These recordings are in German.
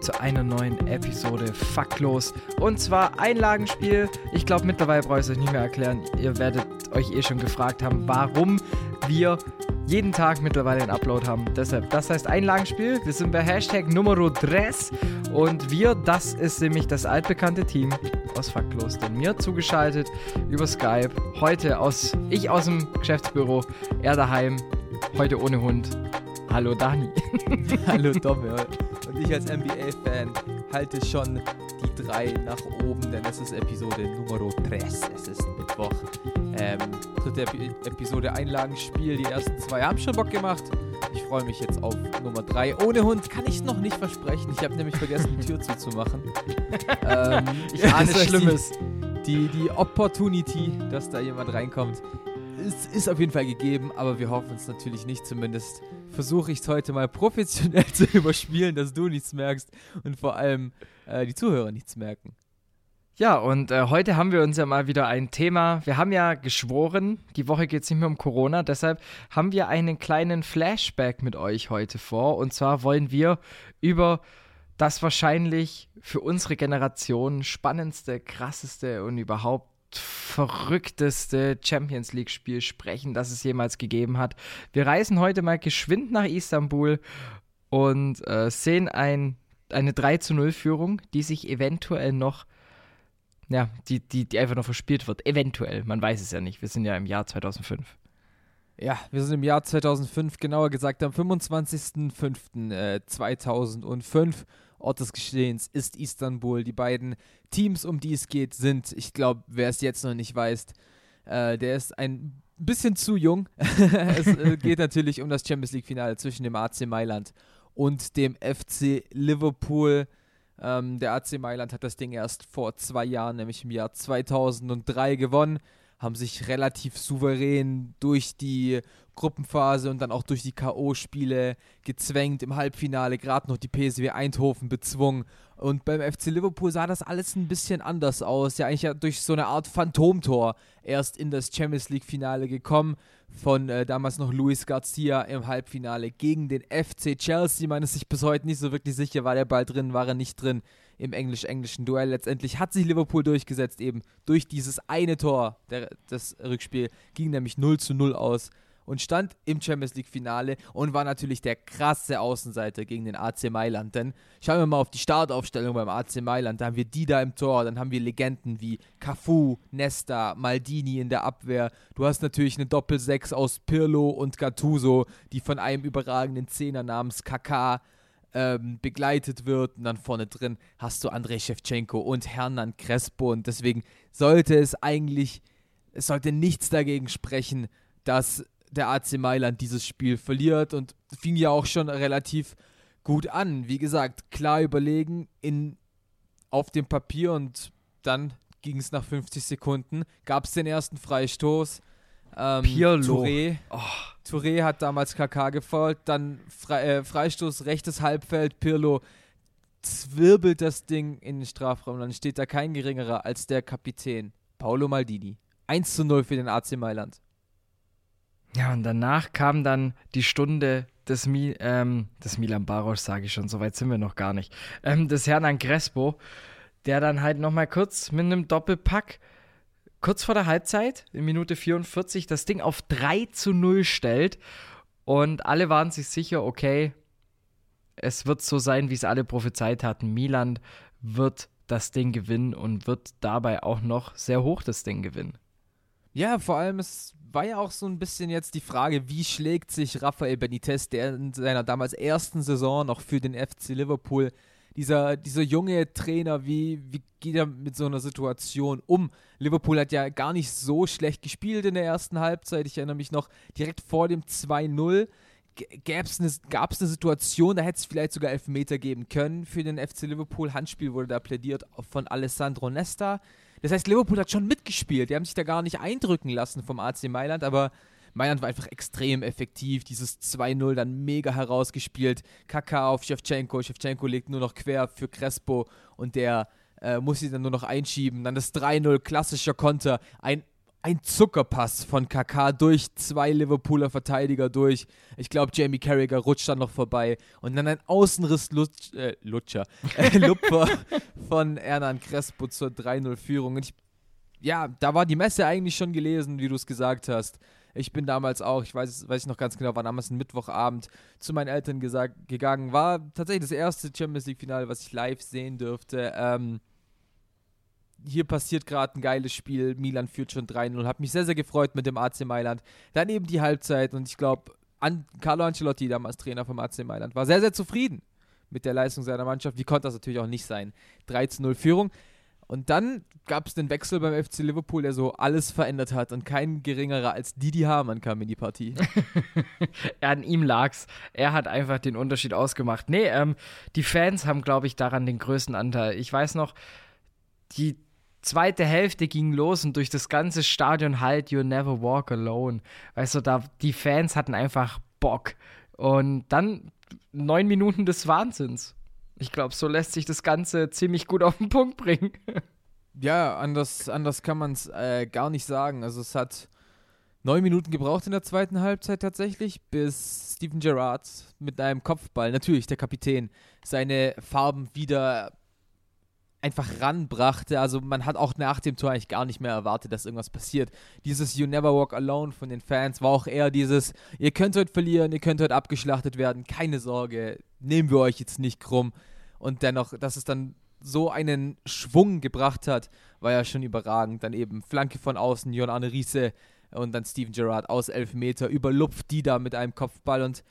zu einer neuen Episode Faktlos. Und zwar Einlagenspiel. Ich glaube, mittlerweile brauche ich es euch nicht mehr erklären. Ihr werdet euch eh schon gefragt haben, warum wir jeden Tag mittlerweile einen Upload haben. Deshalb, das heißt Einlagenspiel. Wir sind bei Hashtag Numero 3 und wir, das ist nämlich das altbekannte Team aus Faktlos, denn mir zugeschaltet über Skype. Heute aus, ich aus dem Geschäftsbüro, er daheim, heute ohne Hund. Hallo Dani. Hallo. Und ich als NBA-Fan halte schon die drei nach oben, denn es ist Episode Numero 3. Es ist Mittwoch. Ähm, dritte Epi Episode Einlagenspiel. Die ersten zwei haben schon Bock gemacht. Ich freue mich jetzt auf Nummer 3. Ohne Hund kann ich noch nicht versprechen. Ich habe nämlich vergessen, die Tür zuzumachen. ähm, ich ahne Schlimmes. Die, die, die Opportunity, dass da jemand reinkommt, ist, ist auf jeden Fall gegeben, aber wir hoffen es natürlich nicht. Zumindest versuche ich es heute mal professionell zu überspielen, dass du nichts merkst und vor allem äh, die Zuhörer nichts merken. Ja, und äh, heute haben wir uns ja mal wieder ein Thema. Wir haben ja geschworen, die Woche geht es nicht mehr um Corona, deshalb haben wir einen kleinen Flashback mit euch heute vor. Und zwar wollen wir über das wahrscheinlich für unsere Generation spannendste, krasseste und überhaupt verrückteste Champions League-Spiel sprechen, das es jemals gegeben hat. Wir reisen heute mal geschwind nach Istanbul und äh, sehen ein, eine 3 zu 0 Führung, die sich eventuell noch, ja, die, die, die einfach noch verspielt wird. Eventuell, man weiß es ja nicht. Wir sind ja im Jahr 2005. Ja, wir sind im Jahr 2005, genauer gesagt am 25.05.2005. Ort des Geschehens ist Istanbul. Die beiden Teams, um die es geht, sind, ich glaube, wer es jetzt noch nicht weiß, äh, der ist ein bisschen zu jung. es äh, geht natürlich um das Champions League-Finale zwischen dem AC Mailand und dem FC Liverpool. Ähm, der AC Mailand hat das Ding erst vor zwei Jahren, nämlich im Jahr 2003, gewonnen haben sich relativ souverän durch die Gruppenphase und dann auch durch die K.O.-Spiele gezwängt. Im Halbfinale gerade noch die PSW Eindhoven bezwungen. Und beim FC Liverpool sah das alles ein bisschen anders aus. Ja, eigentlich ja durch so eine Art Phantomtor erst in das Champions League-Finale gekommen. Von äh, damals noch Luis Garcia im Halbfinale gegen den FC Chelsea. Man ist sich bis heute nicht so wirklich sicher, war der Ball drin, war er nicht drin im englisch-englischen Duell. Letztendlich hat sich Liverpool durchgesetzt, eben durch dieses eine Tor. Der, das Rückspiel ging nämlich 0 zu 0 aus und stand im Champions League Finale und war natürlich der krasse Außenseiter gegen den AC Mailand. Denn schauen wir mal auf die Startaufstellung beim AC Mailand. Da haben wir die da im Tor, dann haben wir Legenden wie Cafu, Nesta, Maldini in der Abwehr. Du hast natürlich eine Doppel-6 aus Pirlo und Gattuso, die von einem überragenden Zehner namens Kaká ähm, begleitet wird. Und dann vorne drin hast du Andrei Shevchenko und Hernan Crespo. Und deswegen sollte es eigentlich, es sollte nichts dagegen sprechen, dass der AC Mailand dieses Spiel verliert. Und fing ja auch schon relativ gut an. Wie gesagt, klar überlegen in, auf dem Papier und dann ging es nach 50 Sekunden, gab es den ersten Freistoß. Ähm, Pirlo. Touré, oh. Touré hat damals KK gefolgt, dann Fre äh, Freistoß, rechtes Halbfeld, Pirlo zwirbelt das Ding in den Strafraum. Dann steht da kein geringerer als der Kapitän, Paolo Maldini. 1 zu 0 für den AC Mailand. Ja, und danach kam dann die Stunde des, Mi ähm, des Milan Baros, sage ich schon, soweit sind wir noch gar nicht, ähm, des Herrn Crespo, der dann halt nochmal kurz mit einem Doppelpack kurz vor der Halbzeit, in Minute 44, das Ding auf 3 zu 0 stellt. Und alle waren sich sicher, okay, es wird so sein, wie es alle prophezeit hatten. Milan wird das Ding gewinnen und wird dabei auch noch sehr hoch das Ding gewinnen. Ja, vor allem, es war ja auch so ein bisschen jetzt die Frage, wie schlägt sich Rafael Benitez, der in seiner damals ersten Saison noch für den FC Liverpool dieser, dieser junge Trainer, wie, wie geht er mit so einer Situation um? Liverpool hat ja gar nicht so schlecht gespielt in der ersten Halbzeit. Ich erinnere mich noch direkt vor dem 2-0 gab es eine, eine Situation, da hätte es vielleicht sogar Elfmeter geben können für den FC Liverpool. Handspiel wurde da plädiert von Alessandro Nesta. Das heißt, Liverpool hat schon mitgespielt. Die haben sich da gar nicht eindrücken lassen vom AC Mailand, aber Mailand war einfach extrem effektiv. Dieses 2-0 dann mega herausgespielt. Kaka auf Shevchenko. Shevchenko legt nur noch quer für Crespo und der äh, muss sie dann nur noch einschieben. Dann das 3-0, klassischer Konter. Ein ein Zuckerpass von KK durch zwei Liverpooler Verteidiger durch. Ich glaube, Jamie Carragher rutscht dann noch vorbei. Und dann ein Außenriss Lutsch, äh, Lutscher, äh, Lupfer von Hernan Crespo zur 3-0-Führung. Und ich, ja, da war die Messe eigentlich schon gelesen, wie du es gesagt hast. Ich bin damals auch, ich weiß, weiß ich noch ganz genau, war damals ein Mittwochabend zu meinen Eltern gesagt, gegangen. War tatsächlich das erste Champions League-Finale, was ich live sehen dürfte. Ähm, hier passiert gerade ein geiles Spiel. Milan führt schon 3-0. Habe mich sehr, sehr gefreut mit dem AC Mailand. Dann eben die Halbzeit und ich glaube, An Carlo Ancelotti, damals Trainer vom AC Mailand, war sehr, sehr zufrieden mit der Leistung seiner Mannschaft. Wie konnte das natürlich auch nicht sein? 3-0 Führung. Und dann gab es den Wechsel beim FC Liverpool, der so alles verändert hat und kein geringerer als Didi Hamann kam in die Partie. An ihm lag's. Er hat einfach den Unterschied ausgemacht. Nee, ähm, die Fans haben, glaube ich, daran den größten Anteil. Ich weiß noch, die zweite Hälfte ging los und durch das ganze Stadion halt You Never Walk Alone. Weißt du, da die Fans hatten einfach Bock. Und dann neun Minuten des Wahnsinns. Ich glaube, so lässt sich das Ganze ziemlich gut auf den Punkt bringen. Ja, anders, anders kann man es äh, gar nicht sagen. Also es hat neun Minuten gebraucht in der zweiten Halbzeit tatsächlich, bis Steven Gerrard mit einem Kopfball, natürlich der Kapitän, seine Farben wieder einfach ranbrachte. Also man hat auch nach dem Tor eigentlich gar nicht mehr erwartet, dass irgendwas passiert. Dieses You Never Walk Alone von den Fans war auch eher dieses, ihr könnt heute verlieren, ihr könnt heute abgeschlachtet werden, keine Sorge, nehmen wir euch jetzt nicht krumm. Und dennoch, dass es dann so einen Schwung gebracht hat, war ja schon überragend. Dann eben Flanke von außen, Jon Arne Riese und dann Steven Gerrard aus elf Meter, überlupft die da mit einem Kopfball und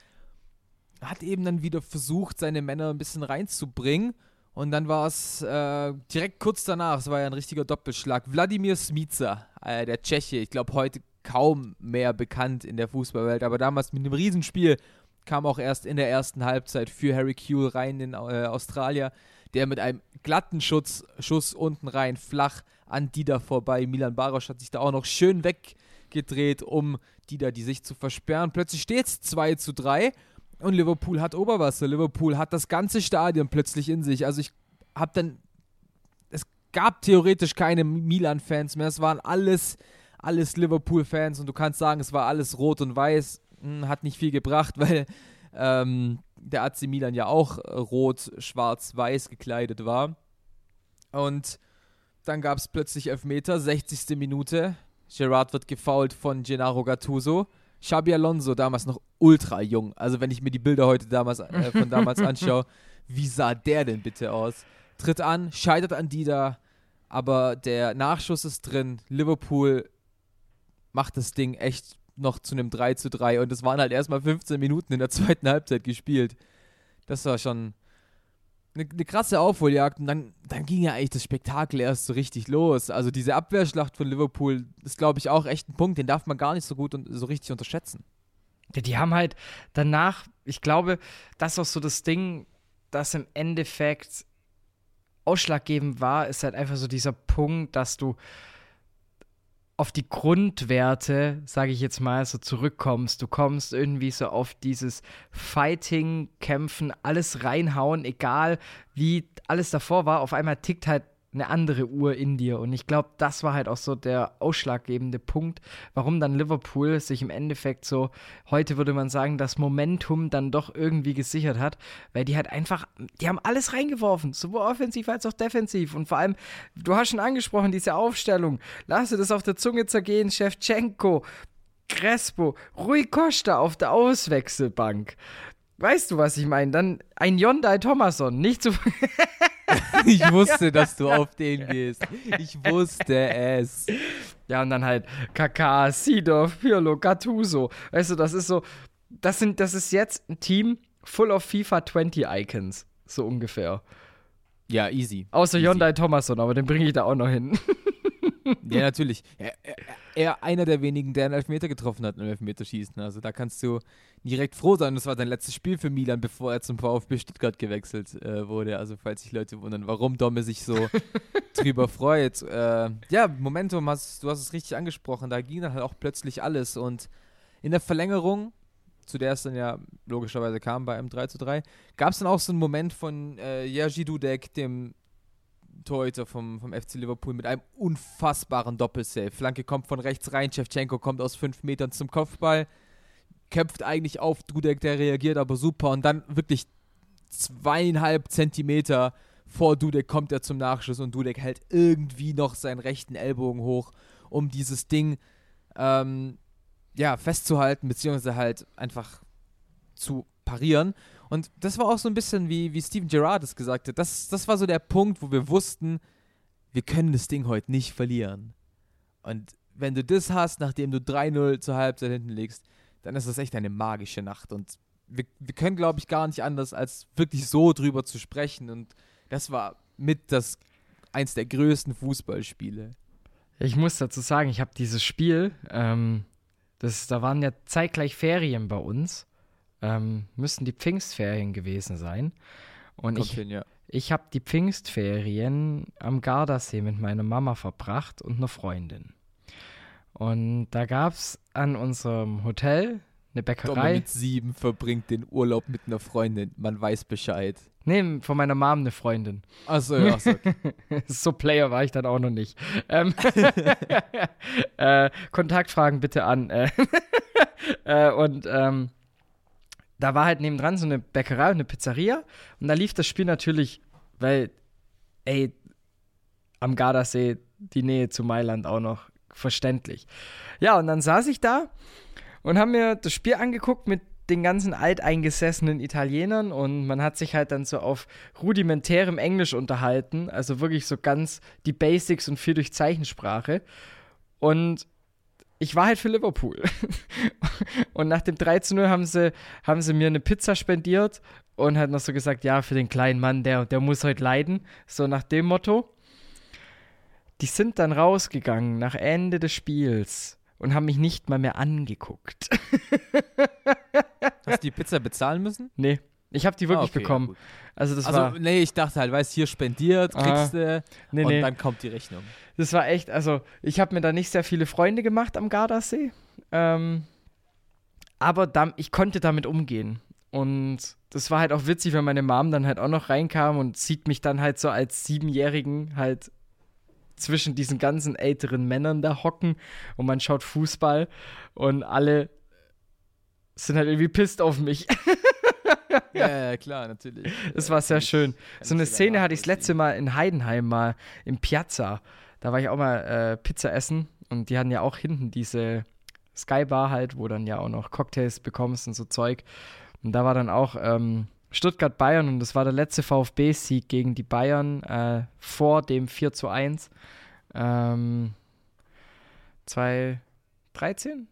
hat eben dann wieder versucht, seine Männer ein bisschen reinzubringen und dann war es äh, direkt kurz danach, es war ja ein richtiger Doppelschlag. Wladimir Smica, äh, der Tscheche, ich glaube heute kaum mehr bekannt in der Fußballwelt, aber damals mit einem Riesenspiel kam auch erst in der ersten Halbzeit für Harry Kuehl rein, in äh, Australier, der mit einem glatten Schutz, Schuss unten rein, flach an Dida vorbei. Milan Barosch hat sich da auch noch schön weggedreht, um Dida die Sicht zu versperren. Plötzlich steht es 2 zu 3 und Liverpool hat Oberwasser. Liverpool hat das ganze Stadion plötzlich in sich. Also ich habe dann, es gab theoretisch keine Milan-Fans mehr. Es waren alles, alles Liverpool-Fans und du kannst sagen, es war alles rot und weiß. Hm, hat nicht viel gebracht, weil ähm, der AC Milan ja auch rot, schwarz, weiß gekleidet war. Und dann gab es plötzlich Elfmeter, 60. Minute. Gerard wird gefoult von Gennaro Gattuso. Xabi Alonso, damals noch ultra jung. Also wenn ich mir die Bilder heute damals, äh, von damals anschaue, wie sah der denn bitte aus? Tritt an, scheitert an Dida, aber der Nachschuss ist drin. Liverpool macht das Ding echt noch zu einem 3 zu 3 und es waren halt erstmal 15 Minuten in der zweiten Halbzeit gespielt. Das war schon eine, eine krasse Aufholjagd und dann, dann ging ja eigentlich das Spektakel erst so richtig los. Also diese Abwehrschlacht von Liverpool ist, glaube ich, auch echt ein Punkt, den darf man gar nicht so gut und so richtig unterschätzen. Ja, die haben halt danach, ich glaube, das ist auch so das Ding, das im Endeffekt ausschlaggebend war, ist halt einfach so dieser Punkt, dass du auf die Grundwerte, sage ich jetzt mal, so zurückkommst. Du kommst irgendwie so auf dieses Fighting, Kämpfen, alles reinhauen, egal wie alles davor war. Auf einmal tickt halt eine andere Uhr in dir. Und ich glaube, das war halt auch so der ausschlaggebende Punkt, warum dann Liverpool sich im Endeffekt so, heute würde man sagen, das Momentum dann doch irgendwie gesichert hat, weil die halt einfach, die haben alles reingeworfen, sowohl offensiv als auch defensiv. Und vor allem, du hast schon angesprochen, diese Aufstellung, lass dir das auf der Zunge zergehen, Shevchenko, Crespo, Rui Costa auf der Auswechselbank. Weißt du, was ich meine? Dann ein Yondai Thomason, nicht zu. ich wusste, dass du auf den gehst. Ich wusste es. Ja, und dann halt Kaka, Sidorf, Pirlo, Gattuso. Weißt du, das ist so, das sind, das ist jetzt ein Team full of FIFA 20 Icons. So ungefähr. Ja, easy. Außer easy. Hyundai Thomason, aber den bringe ich da auch noch hin. ja, natürlich. Er, er, er einer der wenigen, der einen Elfmeter getroffen hat im Elfmeterschießen. Also da kannst du direkt froh sein. Das war sein letztes Spiel für Milan, bevor er zum VfB Stuttgart gewechselt äh, wurde. Also falls sich Leute wundern, warum Domme sich so drüber freut. Äh, ja, Momentum, hast, du hast es richtig angesprochen. Da ging dann halt auch plötzlich alles. Und in der Verlängerung, zu der es dann ja logischerweise kam bei einem 3 zu 3, gab es dann auch so einen Moment von äh, Jerzy Dudek, dem Torhüter vom, vom FC Liverpool mit einem unfassbaren Doppelsave. Flanke kommt von rechts rein, Shevchenko kommt aus fünf Metern zum Kopfball, köpft eigentlich auf Dudek, der reagiert aber super und dann wirklich zweieinhalb Zentimeter vor Dudek kommt er zum Nachschuss und Dudek hält irgendwie noch seinen rechten Ellbogen hoch, um dieses Ding ähm, ja, festzuhalten, beziehungsweise halt einfach zu parieren. Und das war auch so ein bisschen wie, wie Steven Gerrard es gesagt hat. Das, das war so der Punkt, wo wir wussten, wir können das Ding heute nicht verlieren. Und wenn du das hast, nachdem du 3-0 zur Halbzeit hinten legst, dann ist das echt eine magische Nacht. Und wir, wir können, glaube ich, gar nicht anders, als wirklich so drüber zu sprechen. Und das war mit das eins der größten Fußballspiele. Ich muss dazu sagen, ich habe dieses Spiel, ähm, das, da waren ja zeitgleich Ferien bei uns ähm, müssten die Pfingstferien gewesen sein. Und Kommt ich, hin, ja. ich habe die Pfingstferien am Gardasee mit meiner Mama verbracht und einer Freundin. Und da gab es an unserem Hotel eine Bäckerei. mit sieben verbringt den Urlaub mit einer Freundin. Man weiß Bescheid. Nee, von meiner Mom eine Freundin. Achso, ja. Achso, okay. so Player war ich dann auch noch nicht. Ähm, äh, Kontaktfragen bitte an. Äh, äh, und ähm, da war halt nebendran so eine Bäckerei und eine Pizzeria und da lief das Spiel natürlich, weil, ey, am Gardasee die Nähe zu Mailand auch noch verständlich. Ja, und dann saß ich da und haben mir das Spiel angeguckt mit den ganzen alteingesessenen Italienern und man hat sich halt dann so auf rudimentärem Englisch unterhalten, also wirklich so ganz die Basics und viel durch Zeichensprache. Und ich war halt für Liverpool. und nach dem 3 zu 0 haben sie, haben sie mir eine Pizza spendiert und hat noch so gesagt, ja, für den kleinen Mann, der, der muss heute leiden. So nach dem Motto. Die sind dann rausgegangen nach Ende des Spiels und haben mich nicht mal mehr angeguckt. Hast du die Pizza bezahlen müssen? Nee. Ich habe die wirklich ah, okay, bekommen. Ja, also das also, war. Nee, ich dachte halt, weißt hier spendiert, kriegst du nee, und nee. dann kommt die Rechnung. Das war echt, also ich habe mir da nicht sehr viele Freunde gemacht am Gardasee. Ähm, aber da, ich konnte damit umgehen. Und das war halt auch witzig, wenn meine Mom dann halt auch noch reinkam und sieht mich dann halt so als Siebenjährigen halt zwischen diesen ganzen älteren Männern da hocken und man schaut Fußball und alle sind halt irgendwie pisst auf mich. ja, ja, klar, natürlich. Das war sehr schön. So eine Szene hatte ich das letzte Mal in Heidenheim mal im Piazza. Da war ich auch mal äh, Pizza essen und die hatten ja auch hinten diese Skybar halt, wo dann ja auch noch Cocktails bekommst und so Zeug. Und da war dann auch ähm, Stuttgart-Bayern und das war der letzte VfB-Sieg gegen die Bayern äh, vor dem 4 zu 1. Ähm, 2013?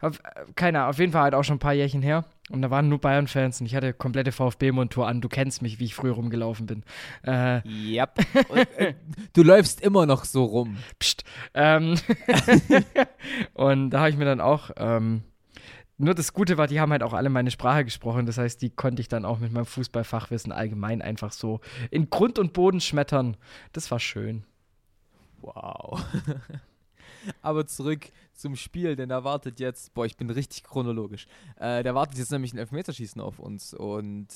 Auf, keine Ahnung, auf jeden Fall halt auch schon ein paar Jährchen her. Und da waren nur Bayern-Fans und ich hatte komplette VfB-Montur an. Du kennst mich, wie ich früher rumgelaufen bin. Äh, yep. Und, äh, du läufst immer noch so rum. Psst. Ähm und da habe ich mir dann auch. Ähm, nur das Gute war, die haben halt auch alle meine Sprache gesprochen. Das heißt, die konnte ich dann auch mit meinem Fußballfachwissen allgemein einfach so in Grund und Boden schmettern. Das war schön. Wow. Aber zurück zum Spiel, denn da wartet jetzt, boah, ich bin richtig chronologisch. Äh, da wartet jetzt nämlich ein Elfmeterschießen auf uns. Und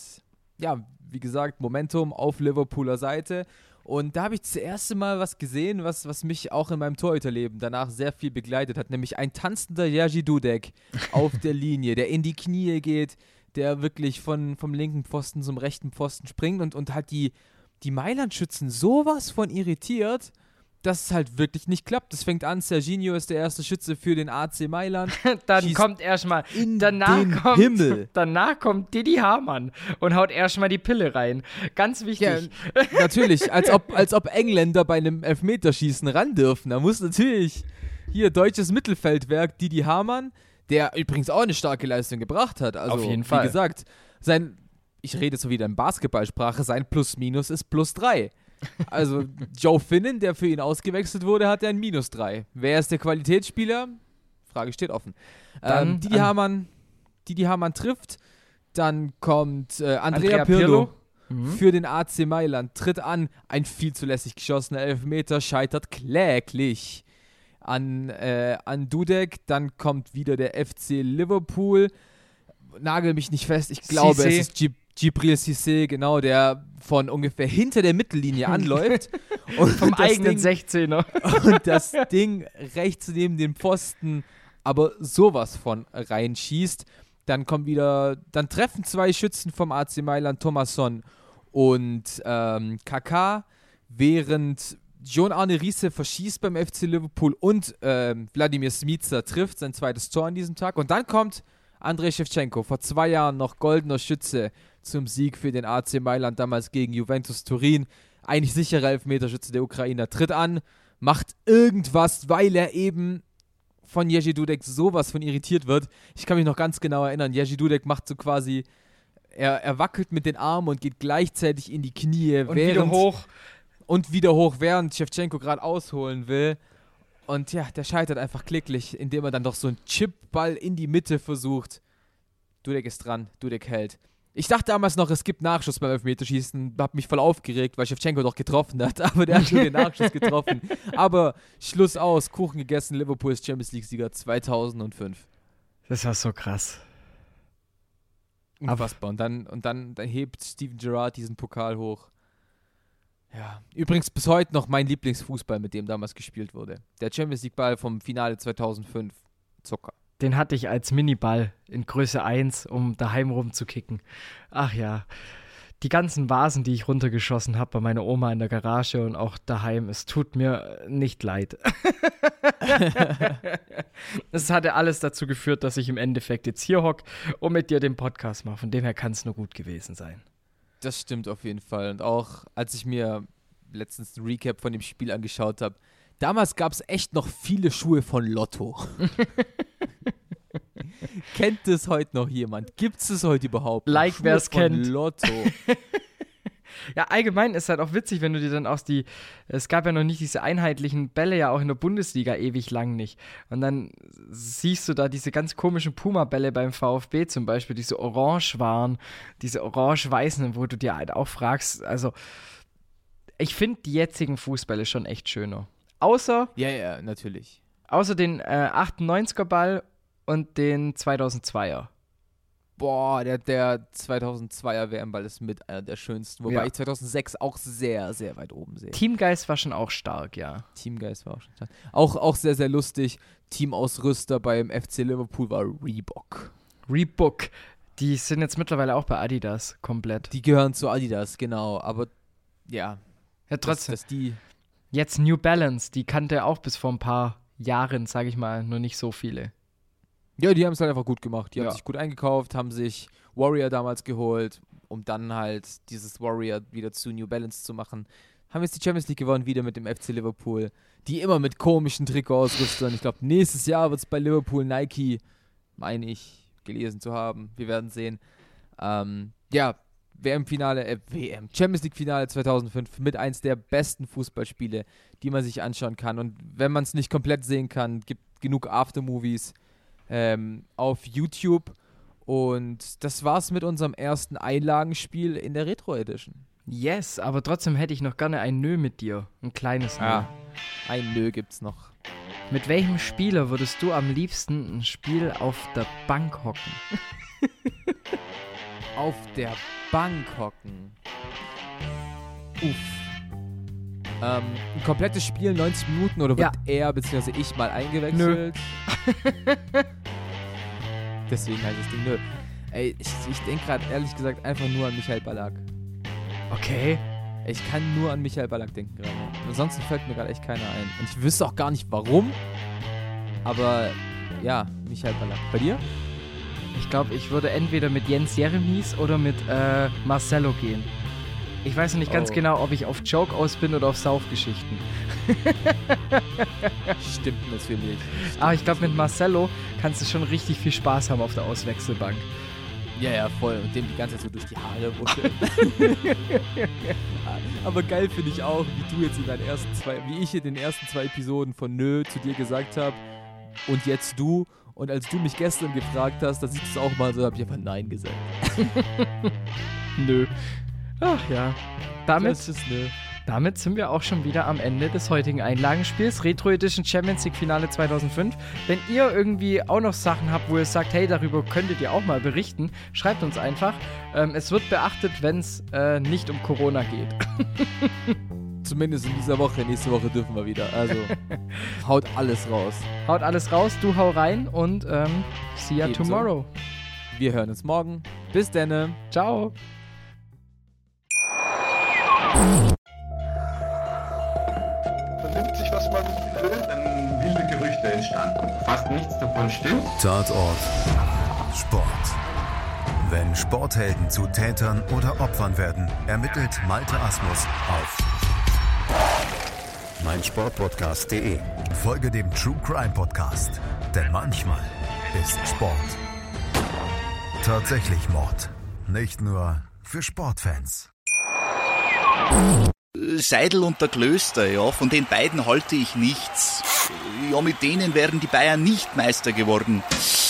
ja, wie gesagt, Momentum auf Liverpooler Seite. Und da habe ich das erste Mal was gesehen, was, was mich auch in meinem Torhüterleben danach sehr viel begleitet hat, nämlich ein tanzender Jerzy Dudek auf der Linie, der in die Knie geht, der wirklich von, vom linken Pfosten zum rechten Pfosten springt und, und halt die, die Mailand-Schützen sowas von irritiert dass es halt wirklich nicht klappt. Das fängt an, Serginho ist der erste Schütze für den AC Mailand. dann kommt erstmal in danach den kommt, Himmel. Danach kommt Didi Hamann und haut erstmal die Pille rein. Ganz wichtig. Ja, natürlich, als ob, als ob Engländer bei einem Elfmeterschießen ran dürfen. Da muss natürlich hier deutsches Mittelfeldwerk Didi Hamann, der übrigens auch eine starke Leistung gebracht hat. Also, Auf jeden Fall. Wie gesagt, sein, ich rede so wieder in Basketballsprache, sein Plus-Minus ist plus drei. Also Joe Finnen, der für ihn ausgewechselt wurde, hat ein Minus 3. Wer ist der Qualitätsspieler? Frage steht offen. Dann ähm, Didi an- Hamann, Didi Hamann trifft. Dann kommt äh, Andrea, Andrea Pirlo, Pirlo. Mhm. für den AC Mailand. Tritt an. Ein viel zu lässig geschossener Elfmeter scheitert kläglich an, äh, an Dudek. Dann kommt wieder der FC Liverpool. Nagel mich nicht fest. Ich glaube, Cissé. es ist Gib Gibril Cissé, genau, der von ungefähr hinter der Mittellinie anläuft. und Vom eigenen Ding, 16er. und das Ding rechts neben den Pfosten aber sowas von reinschießt. Dann kommen wieder, dann treffen zwei Schützen vom AC Mailand, Thomasson und ähm, Kaká, während John Arne Riese verschießt beim FC Liverpool und ähm, Wladimir Smica trifft sein zweites Tor an diesem Tag. Und dann kommt Andrei Shevchenko, vor zwei Jahren noch goldener Schütze zum Sieg für den AC Mailand, damals gegen Juventus Turin. Eigentlich sicherer Elfmeterschütze der Ukrainer, tritt an, macht irgendwas, weil er eben von Jerzy Dudek sowas von irritiert wird. Ich kann mich noch ganz genau erinnern, Jerzy Dudek macht so quasi, er, er wackelt mit den Armen und geht gleichzeitig in die Knie, Und während, wieder hoch. und wieder hoch, während Shevchenko gerade ausholen will. Und ja, der scheitert einfach klicklich, indem er dann doch so einen Chipball in die Mitte versucht. Dudek ist dran, Dudek hält. Ich dachte damals noch, es gibt Nachschuss beim Elfmeterschießen, hab mich voll aufgeregt, weil Shevchenko doch getroffen hat, aber der hat schon den Nachschuss getroffen. Aber Schluss aus, Kuchen gegessen, Liverpool ist Champions League-Sieger 2005. Das war so krass. Unfassbar. Und dann, und dann, dann hebt Steven Gerrard diesen Pokal hoch. Ja, übrigens bis heute noch mein Lieblingsfußball, mit dem damals gespielt wurde. Der Champions League Ball vom Finale 2005. Zucker. Den hatte ich als Miniball in Größe 1, um daheim rumzukicken. Ach ja. Die ganzen Vasen, die ich runtergeschossen habe bei meiner Oma in der Garage und auch daheim, es tut mir nicht leid. Es hatte alles dazu geführt, dass ich im Endeffekt jetzt hier hock und mit dir den Podcast mache. Von dem her kann es nur gut gewesen sein. Das stimmt auf jeden Fall. Und auch als ich mir letztens ein Recap von dem Spiel angeschaut habe, damals gab es echt noch viele Schuhe von Lotto. Kennt es heute noch jemand? Gibt es es heute überhaupt? Like, wer's von kennt. Lotto. Ja, allgemein ist halt auch witzig, wenn du dir dann aus die, es gab ja noch nicht diese einheitlichen Bälle ja auch in der Bundesliga ewig lang nicht. Und dann siehst du da diese ganz komischen Puma-Bälle beim VfB zum Beispiel, diese orange waren, diese orange-weißen, wo du dir halt auch fragst, also ich finde die jetzigen Fußbälle schon echt schöner. Außer, ja, ja, natürlich. außer den äh, 98er Ball und den 2002er. Boah, der, der 2002er WM-Ball ist mit einer der schönsten. Wobei Ja. ich 2006 auch sehr, sehr weit oben sehe. Teamgeist war schon auch stark, ja. Teamgeist war auch schon stark. Auch, auch sehr, sehr lustig. Teamausrüster beim FC Liverpool war Reebok. Reebok, die sind jetzt mittlerweile auch bei Adidas komplett. Die gehören zu Adidas, genau. Aber ja, Ja, dass, trotzdem. dass die. Jetzt New Balance, die kannte auch bis vor ein paar Jahren, sage ich mal, nur nicht so viele. Ja, die haben es halt einfach gut gemacht. Die Ja. haben sich gut eingekauft, haben sich Warrior damals geholt, um dann halt dieses Warrior wieder zu New Balance zu machen. Haben jetzt die Champions League gewonnen, wieder mit dem FC Liverpool. Die immer mit komischen Trikotausrüstern. Ich glaube, nächstes Jahr wird es bei Liverpool Nike, meine ich, gelesen zu haben. Wir werden sehen. Ähm, ja, WM-Finale, äh, WM, Champions League-Finale 2005 mit eins der besten Fußballspiele, die man sich anschauen kann. Und wenn man es nicht komplett sehen kann, gibt genug Aftermovies ähm, auf YouTube. Und das war's mit unserem ersten Einlagenspiel in der Retro Edition. Yes, aber trotzdem hätte ich noch gerne ein Nö mit dir. Ein kleines Nö. Ja. Ein Nö gibt's noch. Mit welchem Spieler würdest du am liebsten ein Spiel auf der Bank hocken? Auf der Bank hocken. Uff. Ähm, ein komplettes Spiel, 90 Minuten, oder wird er bzw. ich mal eingewechselt? Deswegen heißt das Ding nö. Ey, ich, ich denke gerade ehrlich gesagt einfach nur an Michael Ballack. Okay. Ich kann nur an Michael Ballack denken gerade. Ansonsten fällt mir gerade echt keiner ein. Und ich wüsste auch gar nicht warum. Aber ja, Michael Ballack. Bei dir? Ich glaube, ich würde entweder mit Jens Jeremies oder mit äh, Marcelo gehen. Ich weiß noch nicht ganz Oh. genau, ob ich auf Joke aus bin oder auf Saufgeschichten. Stimmt natürlich. Aber ich glaube, mit Marcelo kannst du schon richtig viel Spaß haben auf der Auswechselbank. Ja, ja, voll. Und dem die ganze Zeit so durch die Haare ruckeln. Aber geil finde ich auch, wie du jetzt in deinen ersten zwei, wie ich in den ersten zwei Episoden von Nö zu dir gesagt habe und jetzt du. Und als du mich gestern gefragt hast, dass ich das auch mal so, habe ich einfach Nein gesagt. Nö. Ach ja. Damit, Das ist Nö. damit sind wir auch schon wieder am Ende des heutigen Einlagenspiels. Retro Edition Champions League Finale 2005. Wenn ihr irgendwie auch noch Sachen habt, wo ihr sagt, hey, darüber könntet ihr auch mal berichten, schreibt uns einfach. Ähm, es wird beachtet, wenn es äh, nicht um Corona geht. Zumindest in dieser Woche. Nächste Woche dürfen wir wieder. Also haut alles raus. Haut alles raus, du hau rein und ähm, see ya Ebenso. tomorrow. Wir hören uns morgen. Bis denne. Ciao. vernimmt sich, was man will. dann wilde Gerüchte entstanden. Fast nichts davon stimmt. Tatort Sport. Wenn Sporthelden zu Tätern oder Opfern werden, ermittelt Malte Asmus auf meinsportpodcast.de. Folge dem True Crime Podcast, denn manchmal ist Sport tatsächlich Mord. Nicht nur für Sportfans. Seidel und der Klöster, ja, von den beiden halte ich nichts. Ja, mit denen wären die Bayern nicht Meister geworden.